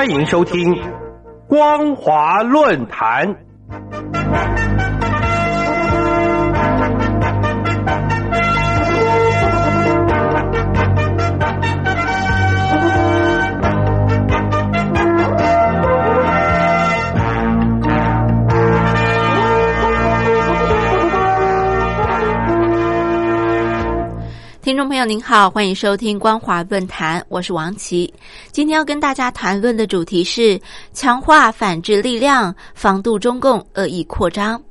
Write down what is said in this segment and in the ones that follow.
欢迎收听光华论坛。听众朋友您好，欢迎收听光华论坛，我是王琦。今天要跟大家谈论的主题是强化反制力量，防杜中共恶意扩张。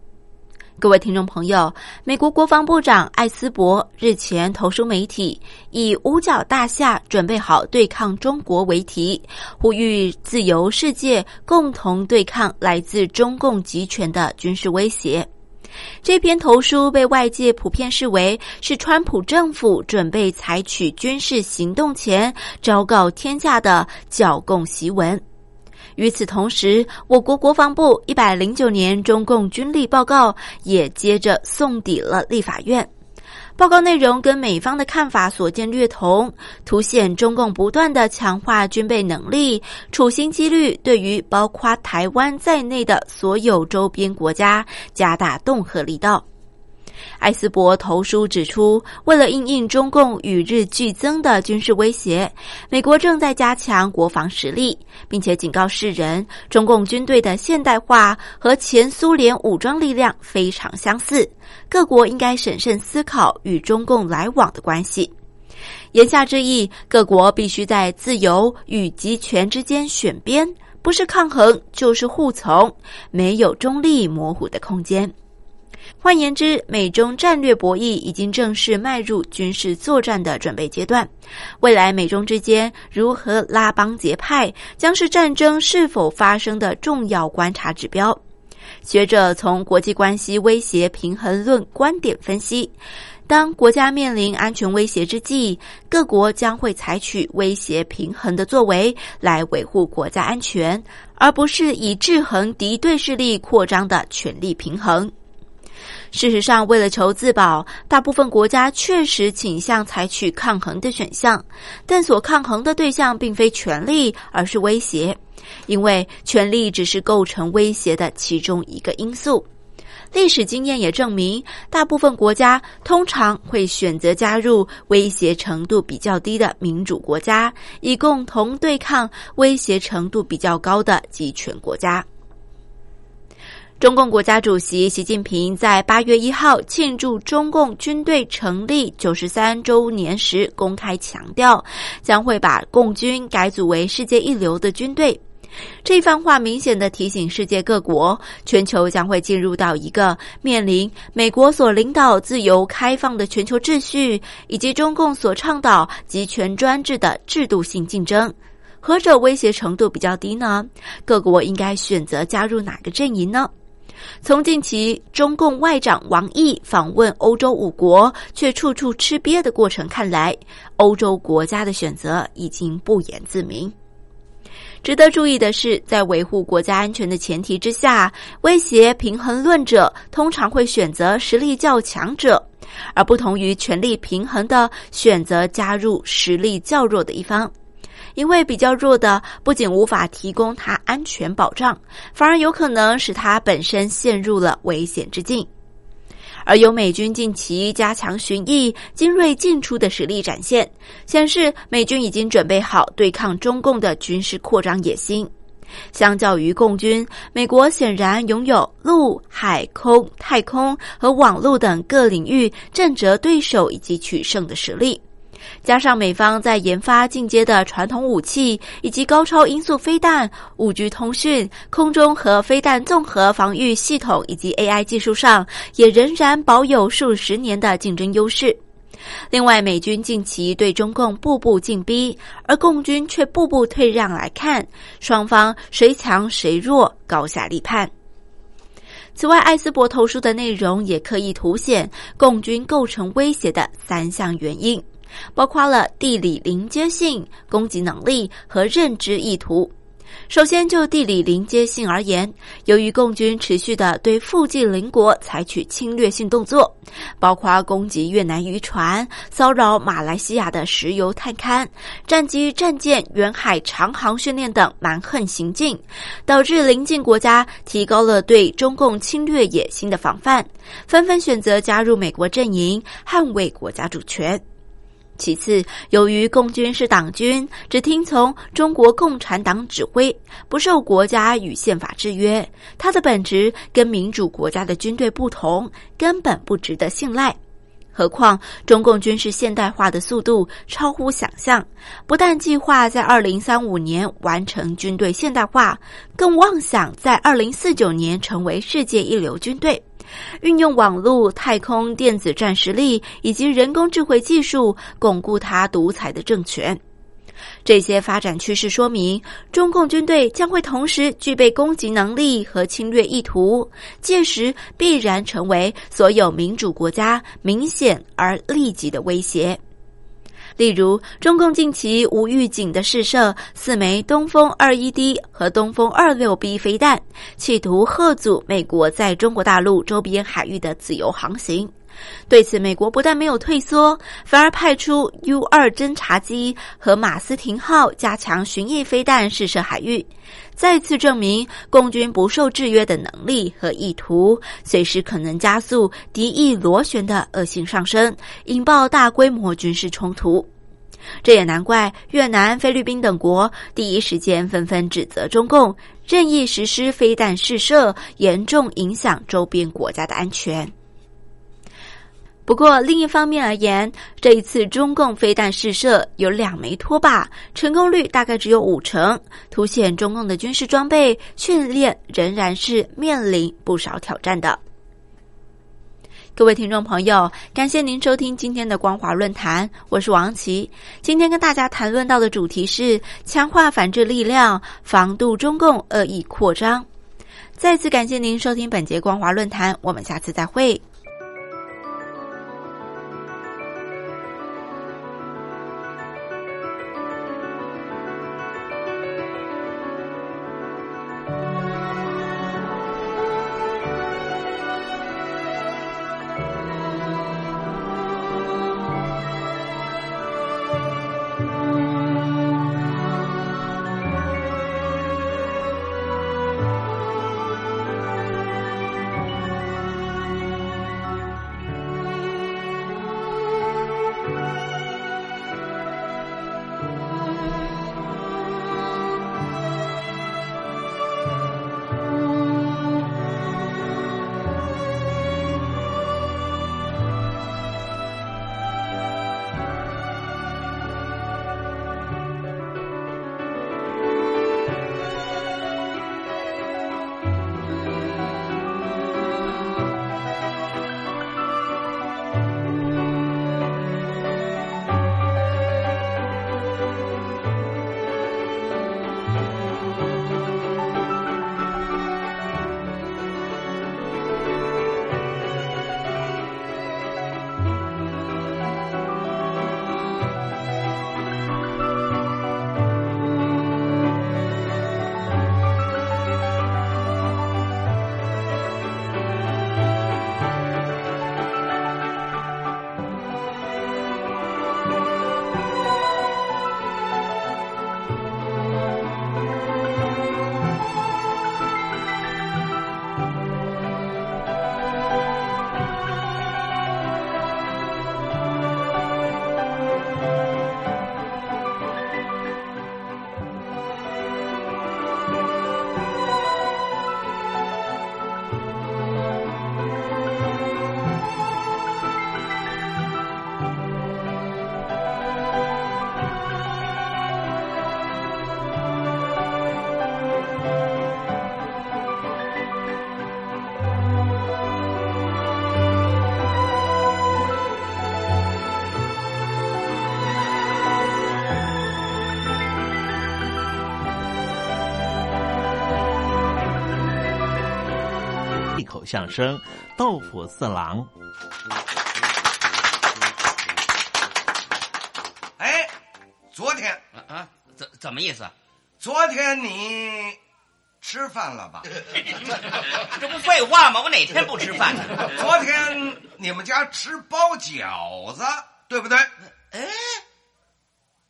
各位听众朋友，美国国防部长艾斯伯日前投书媒体，以“五角大厦准备好对抗中国”为题，呼吁自由世界共同对抗来自中共集权的军事威胁。这篇投书被外界普遍视为是川普政府准备采取军事行动前昭告天下的剿共檄文。与此同时，我国国防部一百零九年中共军力报告也接着送抵了立法院。报告内容跟美方的看法所见略同，凸显中共不断的强化军备能力，处心积虑对于包括台湾在内的所有周边国家加大恫吓力道。艾斯伯投书指出，为了应应中共与日俱增的军事威胁，美国正在加强国防实力，并且警告世人，中共军队的现代化和前苏联武装力量非常相似，各国应该审慎思考与中共来往的关系。言下之意，各国必须在自由与集权之间选边，不是抗衡就是护从，没有中立模糊的空间。换言之，美中战略博弈已经正式迈入军事作战的准备阶段。未来美中之间如何拉帮结派，将是战争是否发生的重要观察指标。学者从国际关系威胁平衡论观点分析，当国家面临安全威胁之际，各国将会采取威胁平衡的作为来维护国家安全，而不是以制衡敌对势力扩张的权力平衡。事实上，为了求自保，大部分国家确实倾向采取抗衡的选项，但所抗衡的对象并非权力，而是威胁，因为权力只是构成威胁的其中一个因素。历史经验也证明，大部分国家通常会选择加入威胁程度比较低的民主国家，以共同对抗威胁程度比较高的集权国家。中共国家主席习近平在八月一号庆祝中共军队成立九十三周年时，公开强调，将会把共军改组为世界一流的军队。这番话明显的提醒世界各国，全球将会进入到一个面临美国所领导自由开放的全球秩序，以及中共所倡导集权专制的制度性竞争。何者威胁程度比较低呢？各国应该选择加入哪个阵营呢？从近期中共外长王毅访问欧洲五国，却处处吃瘪的过程看来，欧洲国家的选择已经不言自明。值得注意的是，在维护国家安全的前提之下，威胁平衡论者通常会选择实力较强者，而不同于权力平衡的选择加入实力较弱的一方。因为比较弱的不仅无法提供他安全保障，反而有可能使他本身陷入了危险之境。而由美军近期加强巡弋、精锐进出的实力展现，显示美军已经准备好对抗中共的军事扩张野心。相较于共军，美国显然拥有陆海空、太空和网络等各领域震慑对手以及取胜的实力。加上美方在研发进阶的传统武器，以及高超音速飞弹、五 G 通讯、空中和飞弹综合防御系统以及 AI 技术上，也仍然保有数十年的竞争优势。另外，美军近期对中共步步进逼，而共军却步步退让，来看双方谁强谁弱，高下立判。此外，艾斯伯投书的内容也刻意凸显共军构成威胁的三项原因。包括了地理临接性、攻击能力和认知意图。首先，就地理临接性而言，由于共军持续的对附近邻国采取侵略性动作，包括攻击越南渔船、骚扰马来西亚的石油探勘、战机、战舰远海长航训练等蛮横行径，导致邻近国家提高了对中共侵略野心的防范，纷纷选择加入美国阵营，捍卫国家主权。其次，由于共军是党军，只听从中国共产党指挥，不受国家与宪法制约，它的本质跟民主国家的军队不同，根本不值得信赖。何况，中共军事现代化的速度超乎想象，不但计划在二零三五年完成军队现代化，更妄想在二零四九年成为世界一流军队。运用网络、太空、电子战实力以及人工智慧技术，巩固他独裁的政权。这些发展趋势说明，中共军队将会同时具备攻击能力和侵略意图，届时必然成为所有民主国家明显而立即的威胁。例如，中共近期无预警的试射四枚东风二一 D 和东风二六 B 飞弹，企图吓阻美国在中国大陆周边海域的自由航行。对此，美国不但没有退缩，反而派出 U 二侦察机和马斯廷号加强巡弋飞弹试射海域，再次证明共军不受制约的能力和意图，随时可能加速敌意螺旋的恶性上升，引爆大规模军事冲突。这也难怪越南、菲律宾等国第一时间纷纷指责中共任意实施飞弹试射，严重影响周边国家的安全。不过，另一方面而言，这一次中共飞弹试射有两枚拖把，成功率大概只有五成，凸显中共的军事装备训练仍然是面临不少挑战的。各位听众朋友，感谢您收听今天的光华论坛，我是王琦。今天跟大家谈论到的主题是强化反制力量，防杜中共恶意扩张。再次感谢您收听本节光华论坛，我们下次再会。相声豆腐四郎，哎，昨天啊啊，怎怎么意思？昨天你吃饭了吧？这不废话吗？我哪天不吃饭呢？昨天你们家吃包饺子，对不对？哎，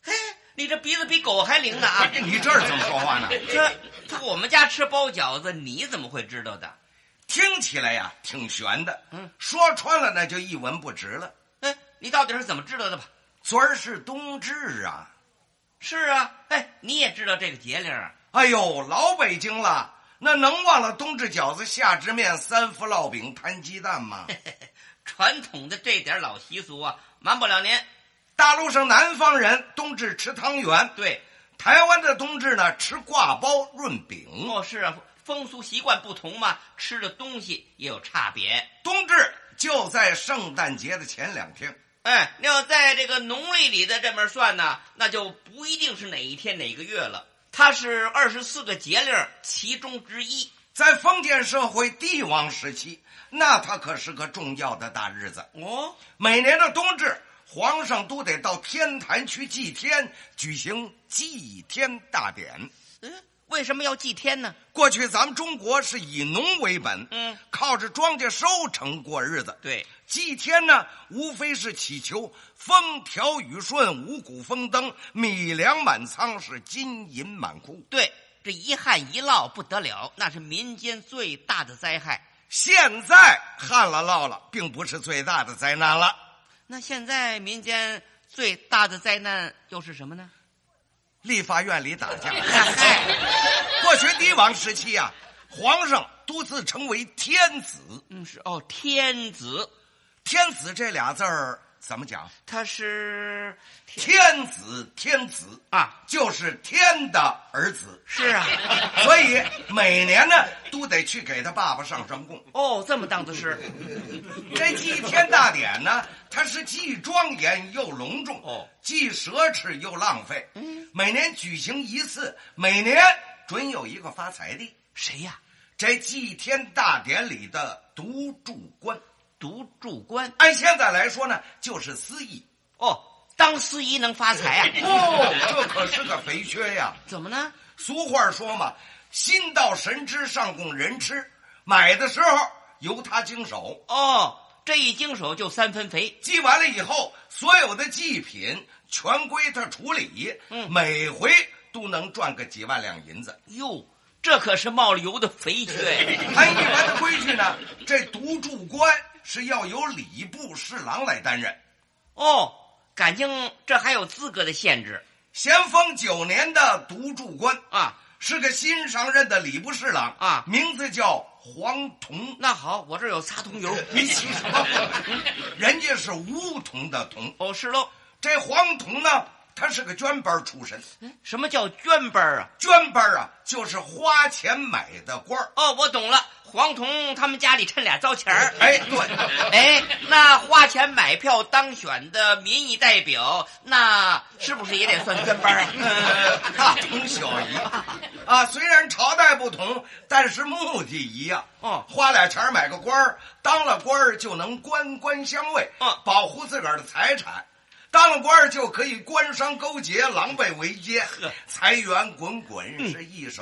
嘿，你这鼻子比狗还灵呢啊！你这是怎么说话呢？这这我们家吃包饺子，你怎么会知道的？听起来呀挺悬的，嗯，说穿了那就一文不值了。哎，你到底是怎么知道的吧？昨儿是冬至啊！是啊，哎，你也知道这个节令啊？哎呦，老北京了，那能忘了冬至饺子、夏至面、三伏烙饼、摊鸡蛋吗？传统的这点老习俗啊，瞒不了您。大陆上南方人冬至吃汤圆，对，台湾的冬至呢吃挂包润饼。哦，是啊，风俗习惯不同嘛，吃的东西也有差别。冬至就在圣诞节的前两天。哎，那要在这个农历里的这么算呢，那就不一定是哪一天哪个月了。它是二十四个节令其中之一。在封建社会帝王时期，那它可是个重要的大日子。哦，每年的冬至，皇上都得到天坛去祭天，举行祭天大典。嗯，为什么要祭天呢？过去咱们中国是以农为本，嗯，靠着庄稼收成过日子。对，祭天呢，无非是祈求风调雨顺、五谷丰登、米粮满仓，是金银满库。对，这一旱一涝不得了，那是民间最大的灾害。现在旱了涝了，并不是最大的灾难了。那现在民间最大的灾难又是什么呢？立法院里打架。过去帝王时期啊，皇上都自称为天子。嗯，是哦，天子，天子这俩字儿怎么讲？他是天子，天子啊，就是天的儿子。是啊，所以每年呢都得去给他爸爸上上供。哦，这么当的是，这祭天大典呢，它是既庄严又隆重，哦，既奢侈又浪费。嗯，每年举行一次，每年准有一个发财的。谁呀？这祭天大典里的独柱官，独柱官，按现在来说呢，就是司仪。哦，当司仪能发财啊？哦，这可是个肥缺呀！怎么呢？俗话说嘛，“心到神知，上供人吃”。买的时候由他经手，哦，这一经手就三分肥。祭完了以后，所有的祭品全归他处理。嗯，每回都能赚个几万两银子。哟，这可是冒了油的肥缺呀！按一般的规矩呢，这独柱官是要由礼部侍郎来担任。哦，感情这还有资格的限制。咸丰九年的独柱官啊，是个新上任的礼部侍郎啊，名字叫黄铜。那好，我这儿有擦铜油。你起什么？人家是梧桐的桐。哦，是喽。这黄铜呢，他是个捐班出身。什么叫捐班啊？捐班啊，就是花钱买的官哦，我懂了。黄铜他们家里趁俩糟钱儿。哎，对，哎，那花钱买票当选的民意代表，那是不是也得算捐班 啊？大同小异啊。虽然朝代不同，但是目的一样。嗯，花俩钱买个官儿，当了官儿就能官官相卫，嗯，保护自个儿的财产。当了官儿就可以官商勾结、狼狈为奸，财源滚滚，是一手。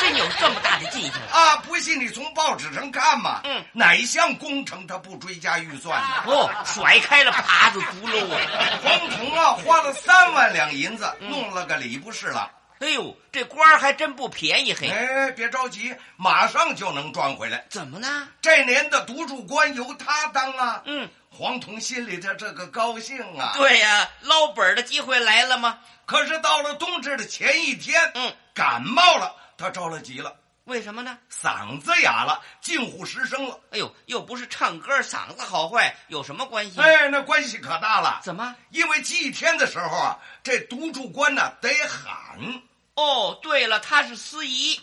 真有这么大的进项啊！不信你从报纸上看嘛。嗯，哪一项工程他不追加预算呢？哦，甩开了耙子轱辘啊！黄铜啊，花了三万两银子弄了个礼部侍郎。哎呦，这官儿还真不便宜嘿！哎，别着急，马上就能赚回来。怎么呢？这年的独柱官由他当啊。嗯，黄铜心里头这个高兴啊。对呀，捞本的机会来了吗？可是到了冬至的前一天，嗯，感冒了，他着了急了。为什么呢？嗓子哑了，近乎失声了。哎呦，又不是唱歌，嗓子好坏有什么关系？哎，那关系可大了。怎么？因为祭天的时候啊，这独柱官呢得喊。哦，对了，他是司仪。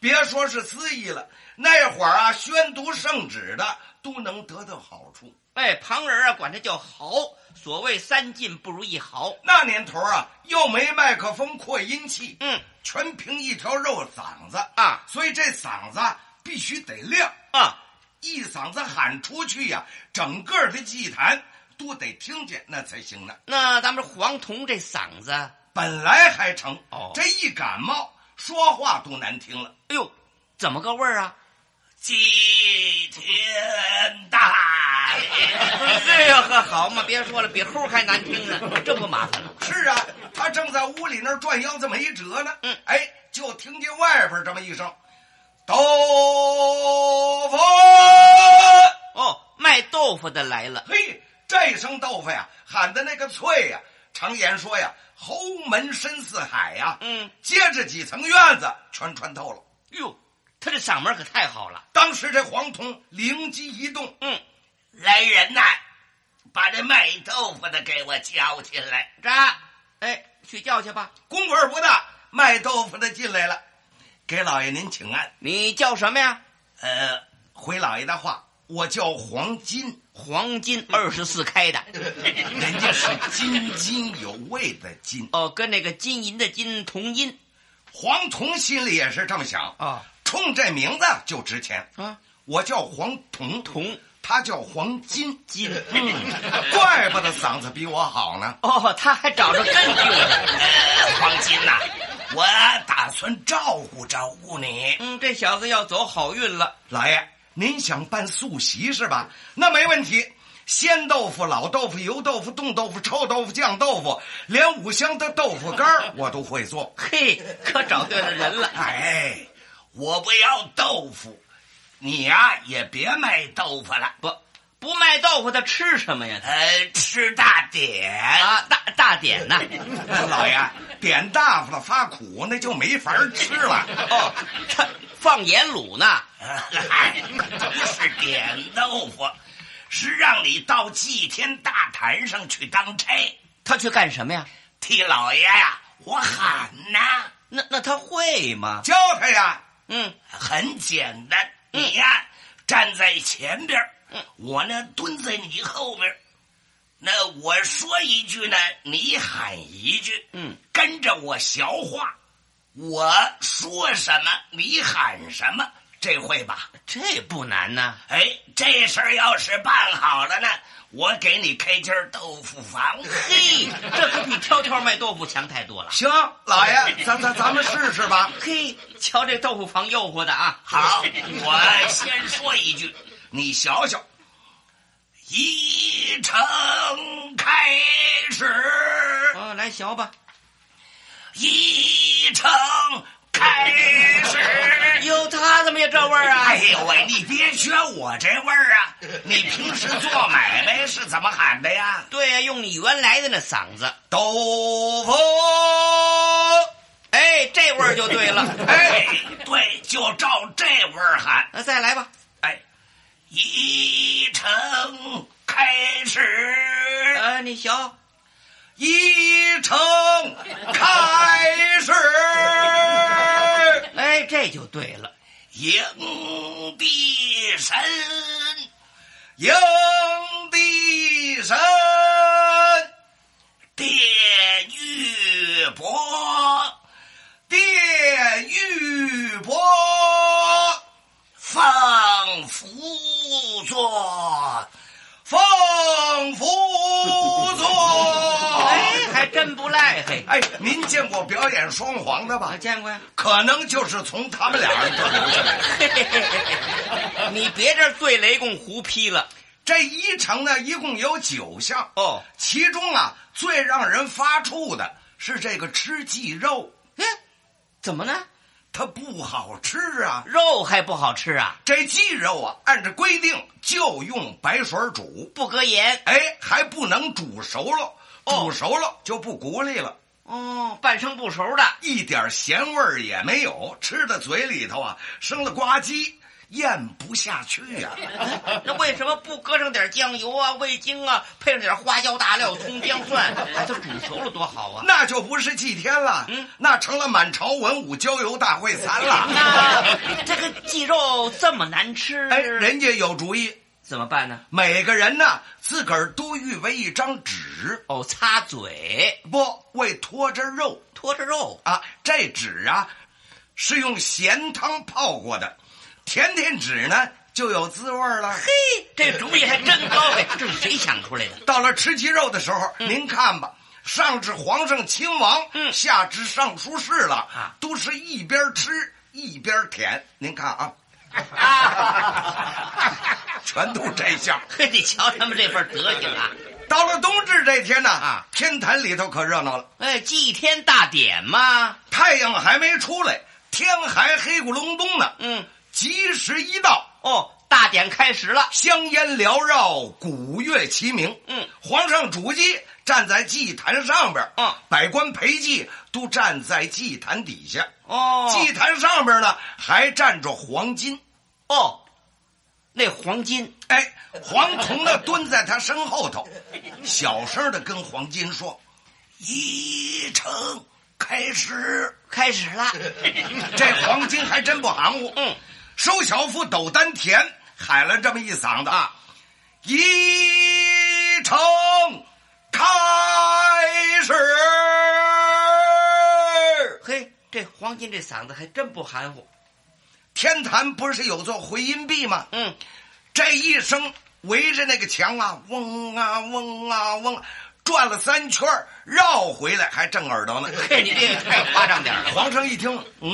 别说是司仪了，那会儿啊，宣读圣旨的都能得到好处。哎，旁人啊管他叫豪，所谓三进不如一豪。那年头啊，又没麦克风扩音器，嗯，全凭一条肉嗓子啊，所以这嗓子必须得亮啊，一嗓子喊出去呀、啊，整个的祭坛都得听见，那才行呢。那咱们黄铜这嗓子本来还成，哦这一感冒，说话都难听了。哎呦，怎么个味儿啊？祭天大爷！这 呀呵，好嘛，别说了，比猴还难听呢，这不麻烦了？是啊，他正在屋里那儿转腰子没辙呢。嗯哎，就听见外边这么一声：“豆腐！”哦，卖豆腐的来了。嘿，这声豆腐呀，喊的那个脆呀！常言说呀，侯门深似海呀。嗯，接着几层院子全穿透了。哟，他这嗓门可太好了。当时这黄铜灵机一动，嗯，来人呐，把这卖豆腐的给我叫进来。这，哎，去叫去吧。功夫不大，卖豆腐的进来了，给老爷您请安。你叫什么呀？呃，回老爷的话，我叫黄金，黄金 二十四开的。人家是津津有味的金。哦，跟那个金银的金同音黄铜心里也是这么想，啊冲这名字就值钱。啊，我叫黄铜，铜他叫黄金，金。怪不得嗓子比我好呢。哦，他还找着根据了。黄金呐、我打算照顾照顾你。嗯，这小子要走好运了。老爷，您想办素席是吧？那没问题。鲜豆腐、老豆腐、油豆腐、冻豆腐、臭豆腐、酱豆腐，连五香的豆腐干儿 我都会做。嘿，可找对了人了。哎，我不要豆腐，你呀、也别卖豆腐了。不，不卖豆腐的吃什么呀？呃，吃大点啊，大大点呐。老爷，点大发了发苦，那就没法吃了。哦，他放盐卤呢。嗨，不是点豆腐，是让你到祭天大坛上去当差，他去干什么呀？替老爷呀、我喊呐，那那他会吗？教他呀，嗯，很简单，你呀、站在前边儿我呢蹲在你后边儿那我说一句呢，你喊一句，嗯，跟着我学话，我说什么你喊什么，这会吧？这不难呐。哎，这事儿要是办好了呢，我给你开间豆腐房。嘿，这可比挑挑卖豆腐强太多了。行，老爷，咱咱咱们试试吧。嘿，瞧这豆腐房诱惑的啊！好，我先说一句，你瞧瞧，一城开始，哦，来学吧。一程开始。哟，他怎么也这味儿啊？哎呦喂，你别学我这味儿啊！你平时做买卖是怎么喊的呀？对呀、用你原来的那嗓子。豆腐。哎，这味儿就对了。哎，对，就照这味儿喊。那再来吧。哎，一程开始，呃，你学。一城开始，哎，这就对了。迎帝神，迎帝神，殿玉帛，殿玉帛，放福座，放福。真不赖嘿。哎，您见过表演双簧的吧我？见过呀。可能就是从他们俩人这儿留下来的。你别这对雷公胡批了。这一程呢，一共有九项，哦，其中啊，最让人发怵的是这个吃鸡肉，哎，怎么呢？它不好吃啊。肉还不好吃啊？这鸡肉啊，按照规定就用白水煮，不搁盐。哎，还不能煮熟了，哦煮熟了就不鼓励了。哦，半生不熟的。一点咸味儿也没有，吃到嘴里头啊，生了呱唧，咽不下去呀、那为什么不搁上点酱油啊、味精啊，配上点花椒、大料、葱姜蒜，把它煮熟了多好啊？那就不是祭天了，嗯那成了满朝文武郊游大会餐了。那这个鸡肉这么难吃，哎，人家有主意，怎么办呢？每个人呢自个儿都预备一张纸，哦，擦嘴，不为拖着肉拖着肉。啊，这纸啊是用咸汤泡过的，甜甜纸呢就有滋味了。嘿，这主意还真高哎！这是谁想出来的？到了吃鸡肉的时候，您看吧，上至皇上亲王，嗯下至尚书侍了啊都是一边吃一边舔。您看啊，全都摘下。嘿，你瞧他们这份德行啊！到了冬至这天呢，啊天坛里头可热闹了。哎，祭天大典嘛，太阳还没出来，天还黑咕隆咚呢。嗯，吉时一到，哦，大典开始了。香烟缭绕，鼓乐齐鸣。嗯，皇上主祭站在祭坛上边，嗯百官陪祭都站在祭坛底下。哦祭坛上边呢还站着黄金。哦，那黄金哎，黄铜呢 蹲在他身后头，小声的跟黄金说：“一程开始。开始了。”这黄金还真不含糊。嗯，收小腹斗丹田，喊了这么一嗓子啊，一程开始。嘿，这黄金这嗓子还真不含糊。天坛不是有座回音壁吗？嗯，这一声围着那个墙啊，嗡啊嗡啊嗡，转了三圈儿绕回来还正耳朵呢。嘿，你这个太夸张点了。皇上一听，嗯，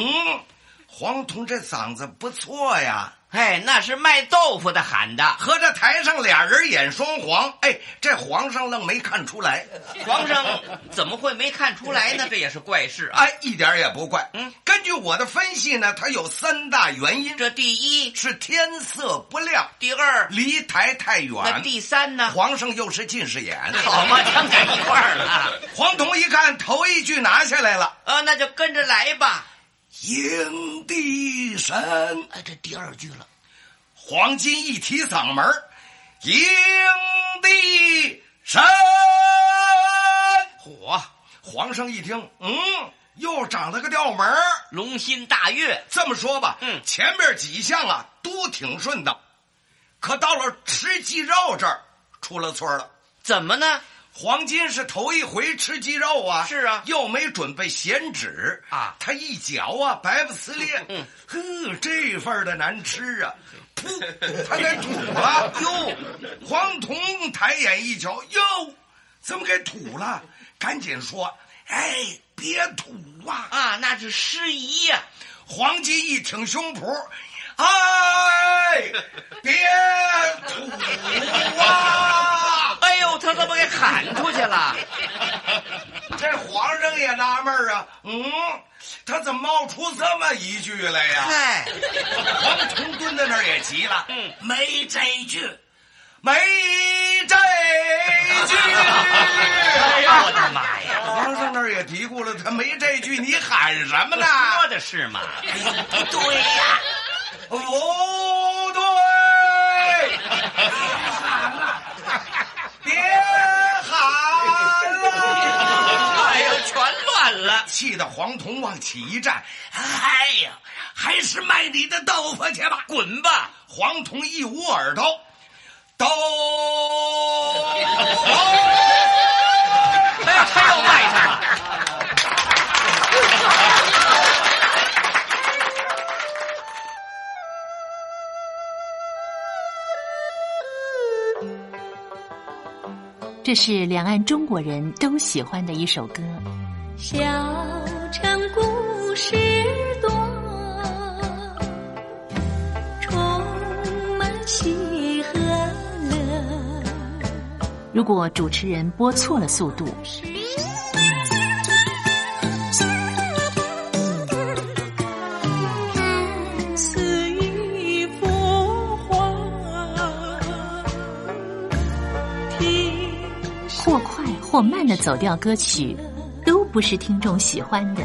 黄铜这嗓子不错呀。哎，那是卖豆腐的喊的。合着台上俩人演双簧，哎，这皇上愣没看出来，皇上怎么会没看出来呢？这也是怪事啊。哎，一点也不怪。嗯，根据我的分析呢，它有三大原因：这第一，是天色不亮，第二，离台太那远，第三呢？皇上又是近视眼。好嘛，全在一块儿了。黄铜一看头一句拿下来了，啊，那就跟着来吧。迎帝神。哎，这第二句了。黄金一提嗓门儿迎帝神。嚯，皇上一听，嗯，又长了个调门儿龙心大悦。这么说吧，嗯前面几项啊都挺顺当，可到了吃鸡肉这儿出了错了。怎么呢？黄金是头一回吃鸡肉啊，是啊。又没准备咸纸。啊。他一嚼啊，白不呲咧，嗯，呵，这份儿的难吃啊，噗，他给吐了，哟，黄铜抬眼一瞧，哟，怎么给吐了？赶紧说，哎，别吐啊！啊，那是失仪呀、黄金一挺胸脯，哎，别吐啊！他怎么给喊出去了？这皇上也纳闷儿啊，嗯，他怎么冒出这么一句来呀？嗨，黄铜蹲在那儿也急了，嗯，没这句，没这句。哎呀，我的妈呀！皇上那儿也嘀咕了，他没这句，你喊什么呢？说的是嘛？不 对呀，不对，别喊了！哎呦，全乱了。气得黄铜往起一站，哎呀，还是卖你的豆腐去吧！滚吧！黄铜一捂耳朵，豆哎呀，他又卖上了。这是两岸中国人都喜欢的一首歌。小城故事多，充满喜和乐。如果主持人播错了速度，看似一幅画，听或快或慢的走调歌曲，都不是听众喜欢的。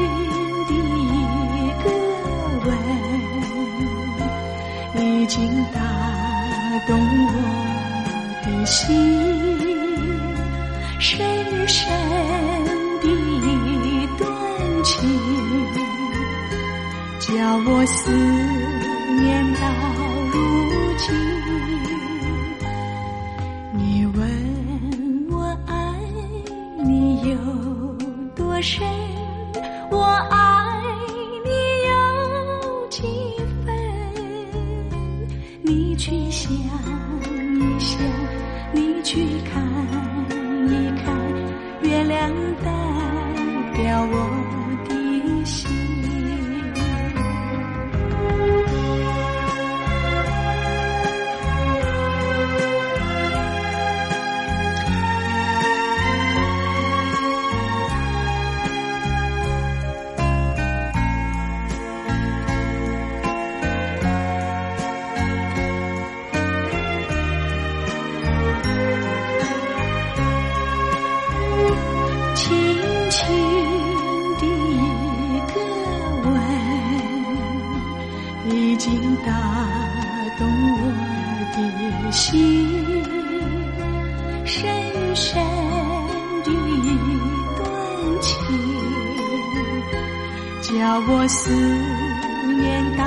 懂我的心，深深的一段情，叫我思念到如今。你去想一想，你去看一看，月亮代表我。叫我思念到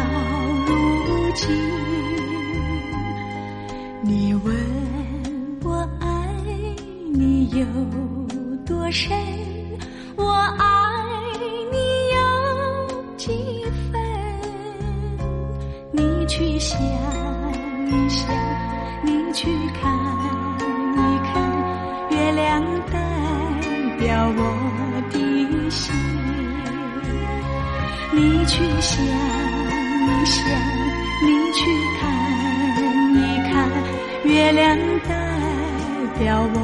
如今。你问我爱你有多深，我爱你有几分？你去想想，你去看一看，月亮代表我。